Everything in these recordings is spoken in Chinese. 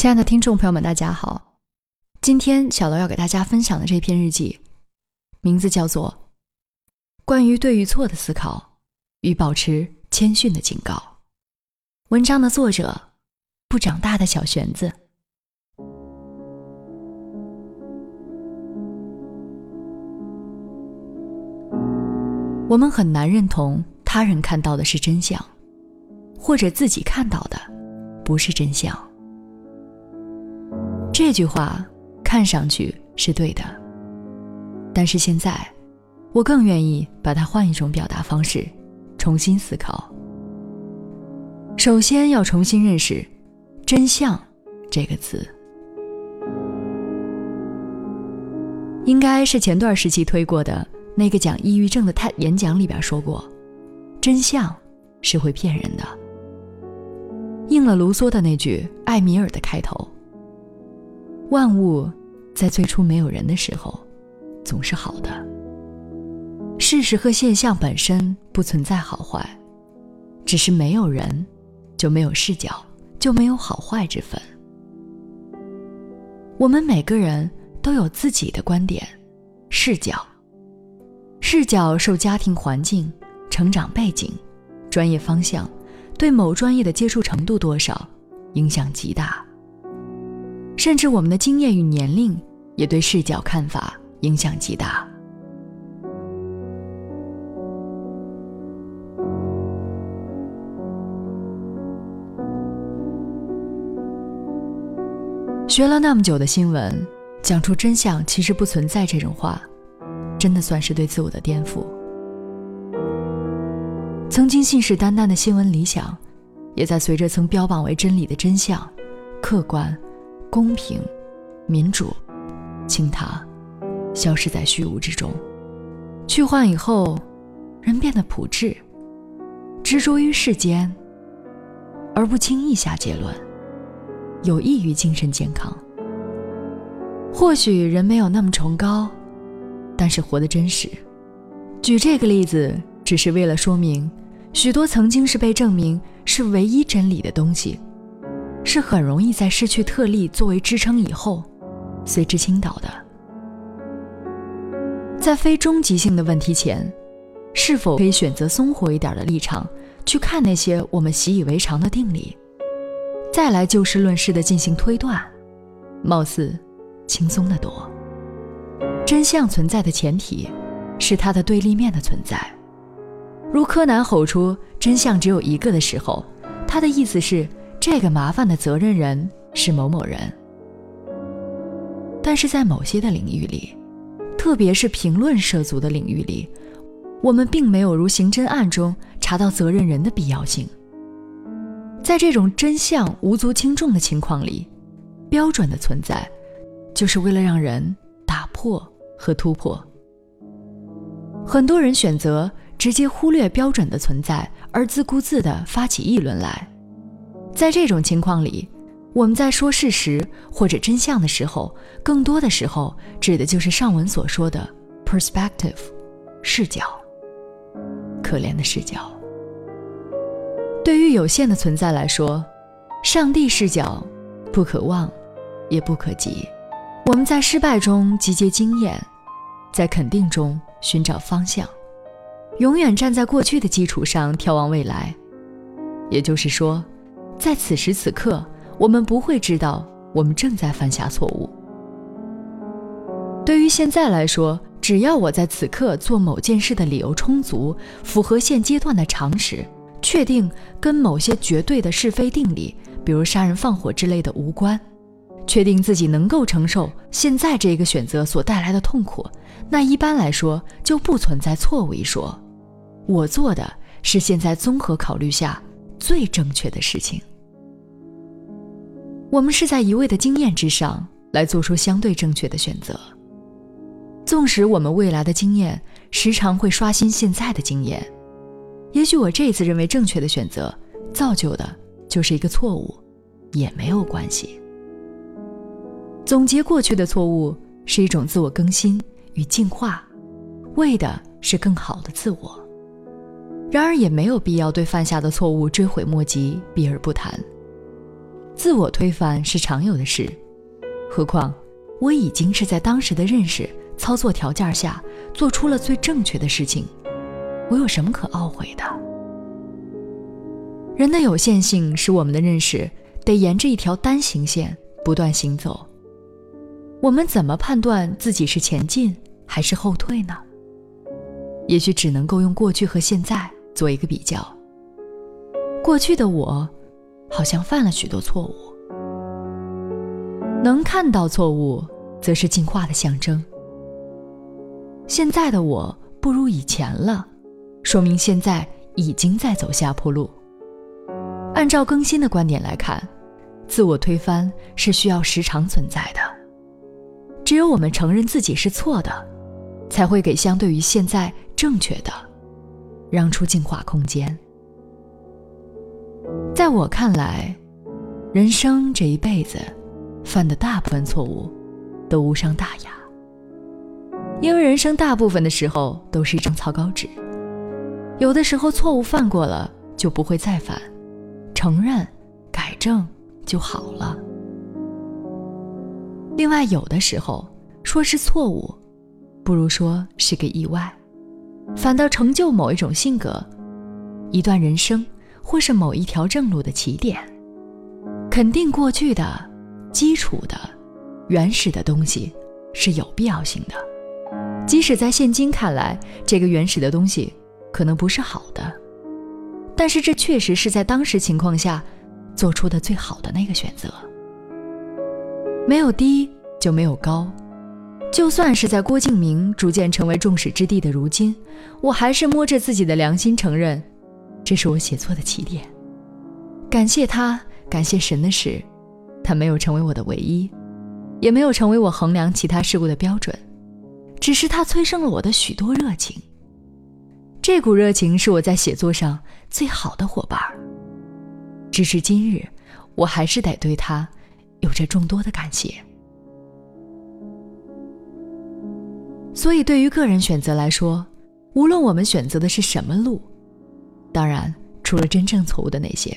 亲爱的听众朋友们，大家好。今天小楼要给大家分享的这篇日记，名字叫做《关于对与错的思考与保持谦逊的警告》。文章的作者：不长大的小玄子。我们很难认同他人看到的是真相，或者自己看到的不是真相。这句话看上去是对的，但是现在，我更愿意把它换一种表达方式，重新思考。首先要重新认识“真相”这个词，应该是前段时期推过的那个讲抑郁症的 TED 演讲里边说过：“真相是会骗人的。”应了卢梭的那句《艾米尔》的开头。万物在最初没有人的时候，总是好的。事实和现象本身不存在好坏，只是没有人，就没有视角，就没有好坏之分。我们每个人都有自己的观点、视角，视角受家庭环境、成长背景、专业方向、对某专业的接触程度多少影响极大。甚至我们的经验与年龄也对视角看法影响极大。学了那么久的新闻，讲出真相其实不存在这种话，真的算是对自我的颠覆。曾经信誓旦旦的新闻理想，也在随着曾标榜为真理的真相、客观。公平、民主、清他，消失在虚无之中。去幻以后，人变得朴质，执着于世间，而不轻易下结论，有益于精神健康。或许人没有那么崇高，但是活得真实。举这个例子，只是为了说明，许多曾经是被证明是唯一真理的东西。是很容易在失去特例作为支撑以后，随之倾倒的。在非终极性的问题前，是否可以选择松活一点的立场去看那些我们习以为常的定理，再来就事论事的进行推断，貌似轻松的多。真相存在的前提，是它的对立面的存在。如柯南吼出“真相只有一个”的时候，他的意思是。这个麻烦的责任人是某某人，但是在某些的领域里，特别是评论涉足的领域里，我们并没有如刑侦案中查到责任人的必要性。在这种真相无足轻重的情况里，标准的存在，就是为了让人打破和突破。很多人选择直接忽略标准的存在，而自顾自地发起议论来。在这种情况里，我们在说事实或者真相的时候，更多的时候指的就是上文所说的 perspective 视角。可怜的视角。对于有限的存在来说，上帝视角不可望，也不可及。我们在失败中集结经验，在肯定中寻找方向，永远站在过去的基础上眺望未来。也就是说。在此时此刻，我们不会知道我们正在犯下错误。对于现在来说，只要我在此刻做某件事的理由充足，符合现阶段的常识，确定跟某些绝对的是非定理，比如杀人放火之类的无关，确定自己能够承受现在这个选择所带来的痛苦，那一般来说就不存在错误一说。我做的是现在综合考虑下最正确的事情。我们是在一味的经验之上来做出相对正确的选择，纵使我们未来的经验时常会刷新现在的经验，也许我这次认为正确的选择，造就的就是一个错误，也没有关系。总结过去的错误是一种自我更新与进化，为的是更好的自我。然而也没有必要对犯下的错误追悔莫及，避而不谈。自我推翻是常有的事，何况我已经是在当时的认识、操作条件下做出了最正确的事情，我有什么可懊悔的？人的有限性使我们的认识得沿着一条单行线不断行走。我们怎么判断自己是前进还是后退呢？也许只能够用过去和现在做一个比较。过去的我，好像犯了许多错误。能看到错误，则是进化的象征。现在的我不如以前了，说明现在已经在走下坡路。按照更新的观点来看，自我推翻是需要时常存在的。只有我们承认自己是错的，才会给相对于现在正确的让出进化空间。在我看来，人生这一辈子犯的大部分错误都无伤大雅，因为人生大部分的时候都是一张草稿纸。有的时候错误犯过了就不会再犯。承认、改正就好了。另外，有的时候说是错误，不如说是个意外，反倒成就某一种性格、一段人生，或是某一条正路的起点。肯定过去的、基础的、原始的东西是有必要性的，即使在现今看来，这个原始的东西可能不是好的。但是这确实是在当时情况下做出的最好的那个选择。没有低就没有高，就算是在郭敬明逐渐成为众矢之的的如今，我还是摸着自己的良心承认，这是我写作的起点。感谢他，感谢神的是，他没有成为我的唯一，也没有成为我衡量其他事物的标准，只是他催生了我的许多热情。这股热情是我在写作上最好的伙伴儿。直至今日，我还是得对他有着众多的感谢。所以，对于个人选择来说，无论我们选择的是什么路，当然除了真正错误的那些，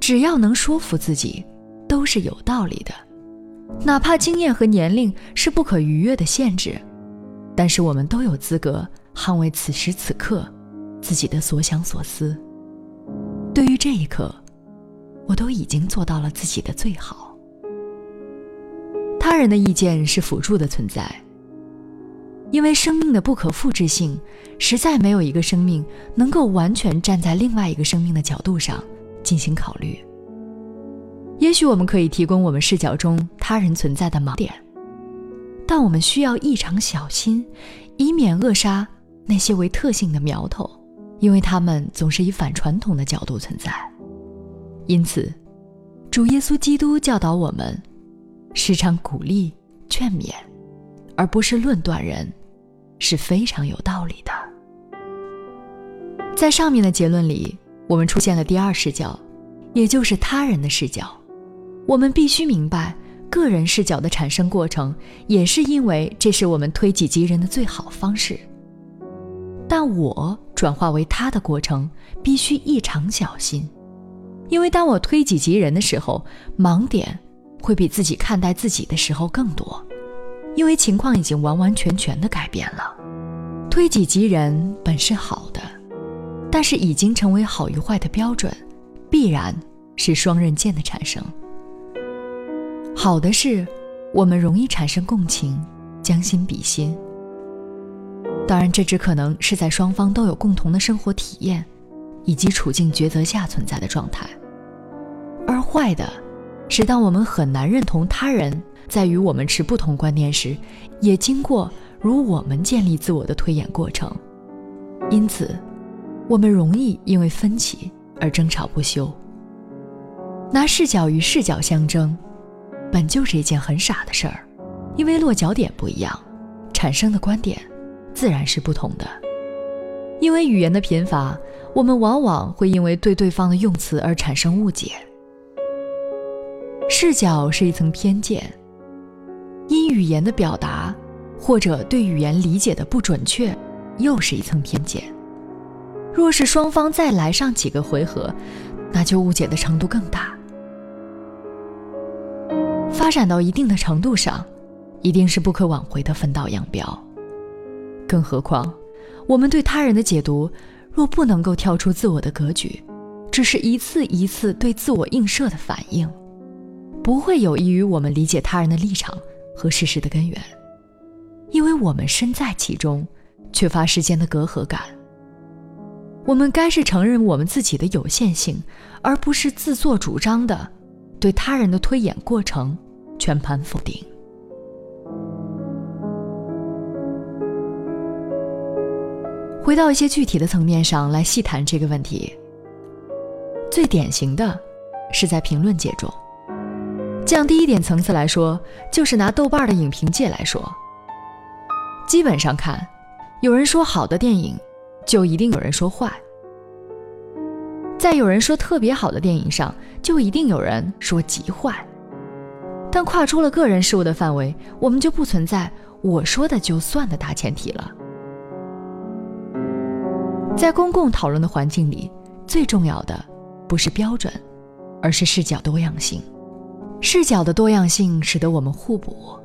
只要能说服自己，都是有道理的。哪怕经验和年龄是不可逾越的限制，但是我们都有资格。捍卫此时此刻自己的所想所思。对于这一刻，我都已经做到了自己的最好。他人的意见是辅助的存在，因为生命的不可复制性，实在没有一个生命能够完全站在另外一个生命的角度上进行考虑。也许我们可以提供我们视角中他人存在的盲点，但我们需要异常小心，以免扼杀。那些为特性的苗头，因为他们总是以反传统的角度存在，因此，主耶稣基督教导我们，时常鼓励、劝勉，而不是论断人，是非常有道理的。在上面的结论里，我们出现了第二视角，也就是他人的视角。我们必须明白，个人视角的产生过程，也是因为这是我们推己及人的最好方式。但我转化为他的过程必须异常小心，因为当我推己及人的时候，盲点会比自己看待自己的时候更多，因为情况已经完完全全的改变了。推己及人本是好的，但是已经成为好与坏的标准，必然是双刃剑的产生。好的是，我们容易产生共情，将心比心。当然，这只可能是在双方都有共同的生活体验，以及处境抉择下存在的状态。而坏的，是当我们很难认同他人在与我们持不同观念时，也经过如我们建立自我的推演过程。因此，我们容易因为分歧而争吵不休。拿视角与视角相争，本就是一件很傻的事儿，因为落脚点不一样，产生的观点。自然是不同的，因为语言的贫乏，我们往往会因为对对方的用词而产生误解。视角是一层偏见，因语言的表达或者对语言理解的不准确，又是一层偏见。若是双方再来上几个回合，那就误解的程度更大。发展到一定的程度上，一定是不可挽回的分道扬镳。更何况，我们对他人的解读，若不能够跳出自我的格局，只是一次一次对自我映射的反应，不会有益于我们理解他人的立场和事实的根源，因为我们身在其中，缺乏时间的隔阂感。我们该是承认我们自己的有限性，而不是自作主张的对他人的推演过程全盘否定。回到一些具体的层面上来细谈这个问题。最典型的，是在评论界中。降低一点层次来说，就是拿豆瓣的影评界来说。基本上看，有人说好的电影，就一定有人说坏。在有人说特别好的电影上，就一定有人说极坏。但跨出了个人事物的范围，我们就不存在我说的就算的大前提了。在公共讨论的环境里，最重要的不是标准，而是视角多样性。视角的多样性使得我们互补，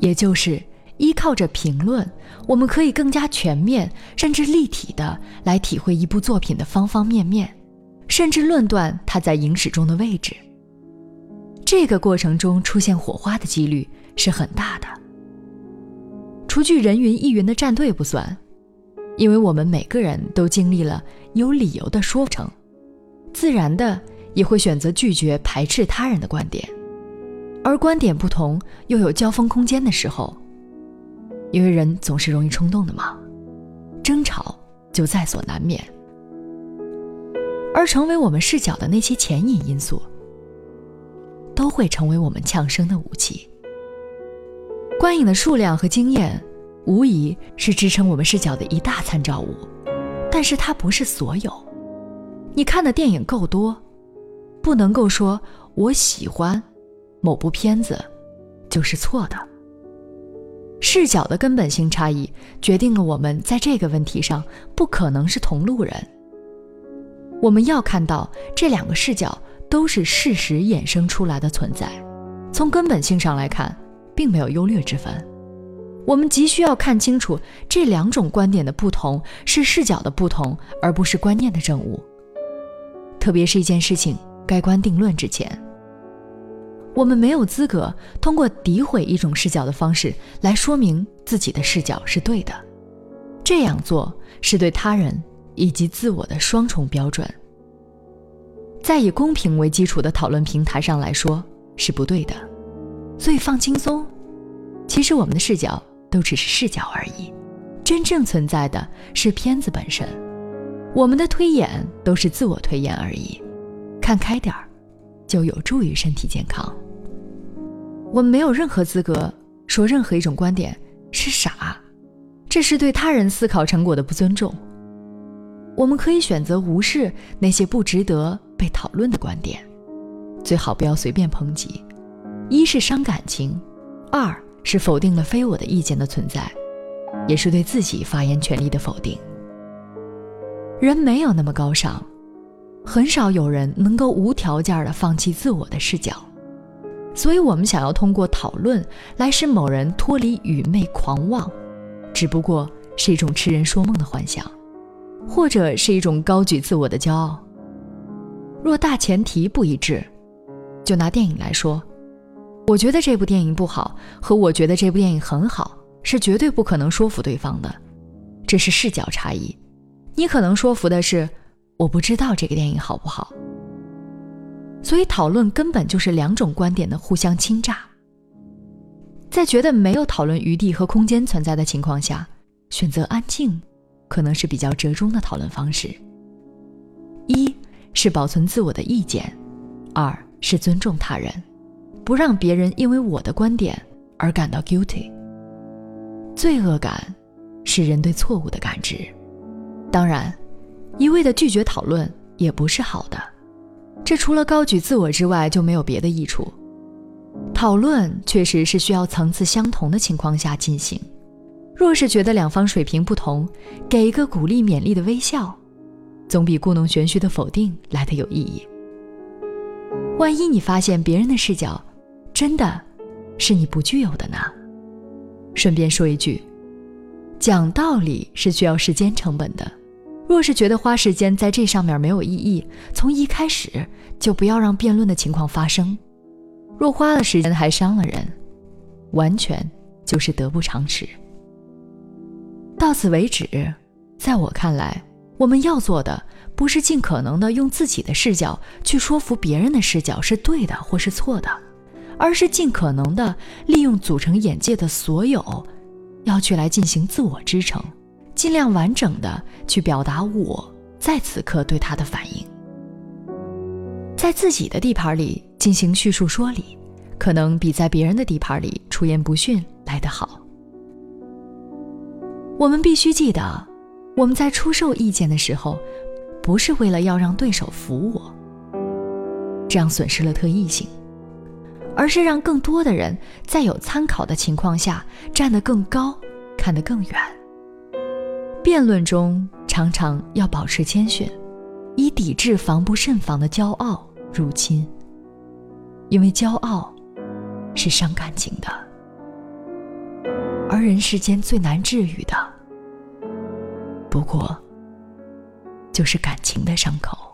也就是依靠着评论，我们可以更加全面甚至立体的来体会一部作品的方方面面，甚至论断它在影史中的位置。这个过程中出现火花的几率是很大的。除去人云亦云的站队不算。因为我们每个人都经历了有理由的说成，自然的也会选择拒绝、排斥他人的观点，而观点不同又有交锋空间的时候，因为人总是容易冲动的嘛，争吵就在所难免。而成为我们视角的那些前引因素，都会成为我们呛声的武器。观影的数量和经验。无疑是支撑我们视角的一大参照物，但是它不是所有。你看的电影够多，不能够说我喜欢某部片子就是错的。视角的根本性差异决定了我们在这个问题上不可能是同路人。我们要看到这两个视角都是事实衍生出来的存在，从根本性上来看，并没有优劣之分。我们急需要看清楚这两种观点的不同是视角的不同，而不是观念的正误。特别是一件事情盖棺定论之前，我们没有资格通过诋毁一种视角的方式来说明自己的视角是对的。这样做是对他人以及自我的双重标准。在以公平为基础的讨论平台上来说是不对的，所以放轻松。其实我们的视角。都只是视角而已，真正存在的是片子本身。我们的推演都是自我推演而已，看开点儿，就有助于身体健康。我们没有任何资格说任何一种观点是傻，这是对他人思考成果的不尊重。我们可以选择无视那些不值得被讨论的观点，最好不要随便抨击，一是伤感情，二。是否定了非我的意见的存在，也是对自己发言权利的否定。人没有那么高尚，很少有人能够无条件的放弃自我的视角，所以，我们想要通过讨论来使某人脱离愚昧狂妄，只不过是一种痴人说梦的幻想，或者是一种高举自我的骄傲。若大前提不一致，就拿电影来说。我觉得这部电影不好，和我觉得这部电影很好，是绝对不可能说服对方的，这是视角差异。你可能说服的是，我不知道这个电影好不好。所以讨论根本就是两种观点的互相倾轧。在觉得没有讨论余地和空间存在的情况下，选择安静，可能是比较折中的讨论方式。一是保存自我的意见，二是尊重他人。不让别人因为我的观点而感到 guilty。罪恶感是人对错误的感知。当然，一味的拒绝讨论也不是好的。这除了高举自我之外就没有别的益处。讨论确实是需要层次相同的情况下进行。若是觉得两方水平不同，给一个鼓励勉励的微笑，总比故弄玄虚的否定来的有意义。万一你发现别人的视角。真的是你不具有的呢？顺便说一句，讲道理是需要时间成本的。若是觉得花时间在这上面没有意义，从一开始就不要让辩论的情况发生。若花了时间还伤了人，完全就是得不偿失。到此为止，在我看来，我们要做的不是尽可能的用自己的视角去说服别人的视角是对的或是错的，而是尽可能的利用组成眼界的所有，要去来进行自我支撑，尽量完整的去表达我在此刻对他的反应。在自己的地盘里进行叙述说理，可能比在别人的地盘里出言不逊来得好。我们必须记得，我们在出售意见的时候，不是为了要让对手服我，这样损失了特异性，而是让更多的人在有参考的情况下站得更高，看得更远。辩论中常常要保持谦逊，以抵制防不胜防的骄傲入侵，因为骄傲是伤感情的。而人世间最难治愈的，不过就是感情的伤口。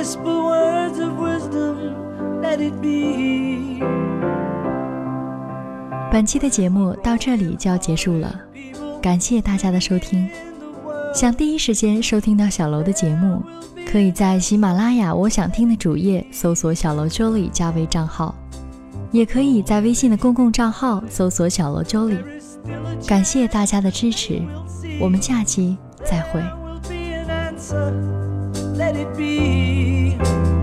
Whisper words of wisdom. Let it be. 本期的节目到这里就要结束了，感谢大家的收听。想第一时间收听到小楼的节目，可以在喜马拉雅“我想听”的主页搜索“小楼 Jolly” 加微账号，也可以在微信的公共账号搜索“小楼 Jolly”。感谢大家的支持，我们下期再会。Let it be.